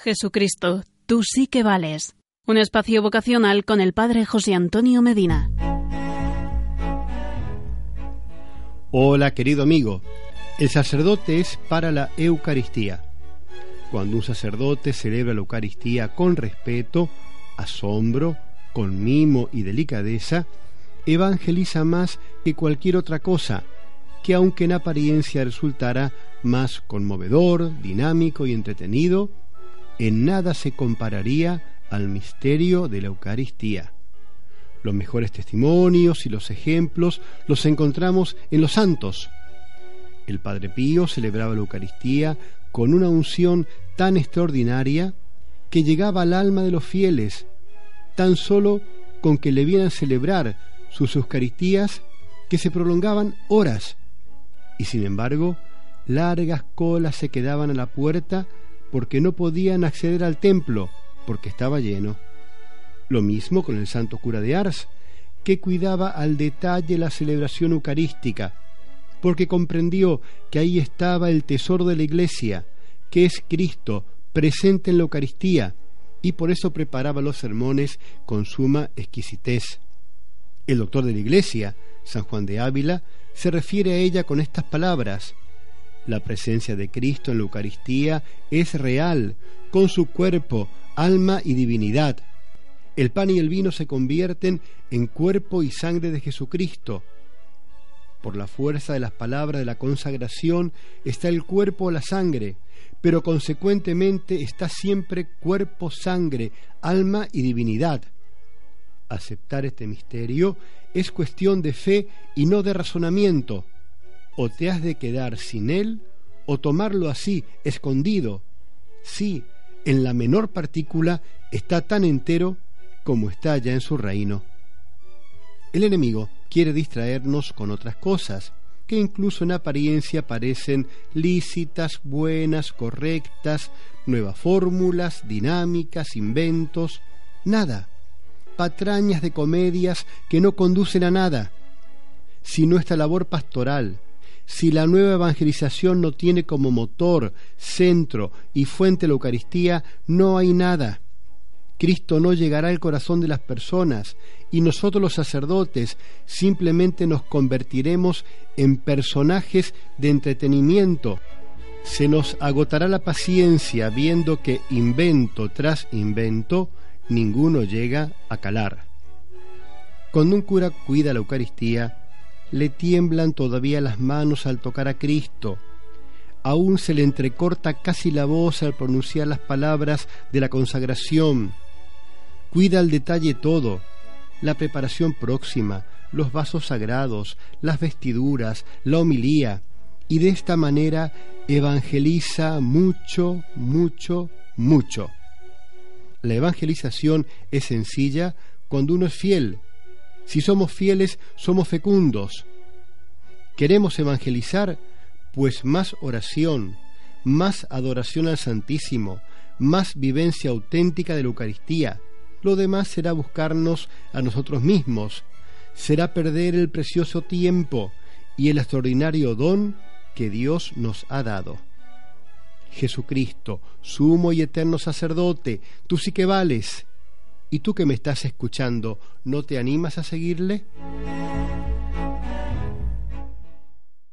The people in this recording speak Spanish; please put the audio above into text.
Jesucristo, tú sí que vales. Un espacio vocacional con el Padre José Antonio Medina. Hola querido amigo, el sacerdote es para la Eucaristía. Cuando un sacerdote celebra la Eucaristía con respeto, asombro, con mimo y delicadeza, evangeliza más que cualquier otra cosa, que aunque en apariencia resultara más conmovedor, dinámico y entretenido, en nada se compararía al misterio de la Eucaristía. Los mejores testimonios y los ejemplos los encontramos en los santos. El Padre Pío celebraba la Eucaristía con una unción tan extraordinaria que llegaba al alma de los fieles, tan solo con que le vieran celebrar sus Eucaristías que se prolongaban horas, y sin embargo largas colas se quedaban a la puerta porque no podían acceder al templo, porque estaba lleno. Lo mismo con el santo cura de Ars, que cuidaba al detalle la celebración eucarística, porque comprendió que ahí estaba el tesoro de la Iglesia, que es Cristo, presente en la Eucaristía, y por eso preparaba los sermones con suma exquisitez. El doctor de la Iglesia, San Juan de Ávila, se refiere a ella con estas palabras. La presencia de Cristo en la Eucaristía es real, con su cuerpo, alma y divinidad. El pan y el vino se convierten en cuerpo y sangre de Jesucristo. Por la fuerza de las palabras de la consagración está el cuerpo o la sangre, pero consecuentemente está siempre cuerpo, sangre, alma y divinidad. Aceptar este misterio es cuestión de fe y no de razonamiento. O te has de quedar sin él o tomarlo así, escondido. Sí, en la menor partícula está tan entero como está ya en su reino. El enemigo quiere distraernos con otras cosas, que incluso en apariencia parecen lícitas, buenas, correctas, nuevas fórmulas, dinámicas, inventos, nada, patrañas de comedias que no conducen a nada. Si nuestra labor pastoral, si la nueva evangelización no tiene como motor, centro y fuente la Eucaristía, no hay nada. Cristo no llegará al corazón de las personas y nosotros los sacerdotes simplemente nos convertiremos en personajes de entretenimiento. Se nos agotará la paciencia viendo que invento tras invento ninguno llega a calar. Cuando un cura cuida la Eucaristía, le tiemblan todavía las manos al tocar a Cristo. Aún se le entrecorta casi la voz al pronunciar las palabras de la consagración Cuida al detalle todo, la preparación próxima, los vasos sagrados, las vestiduras, la homilía, y de esta manera evangeliza mucho, mucho, mucho. La evangelización es sencilla cuando uno es fiel. Si somos fieles, somos fecundos. ¿Queremos evangelizar? Pues más oración, más adoración al Santísimo, más vivencia auténtica de la Eucaristía, lo demás será buscarnos a nosotros mismos, será perder el precioso tiempo y el extraordinario don que Dios nos ha dado. Jesucristo, sumo y eterno sacerdote, tú sí que vales. ¿Y tú que me estás escuchando, no te animas a seguirle?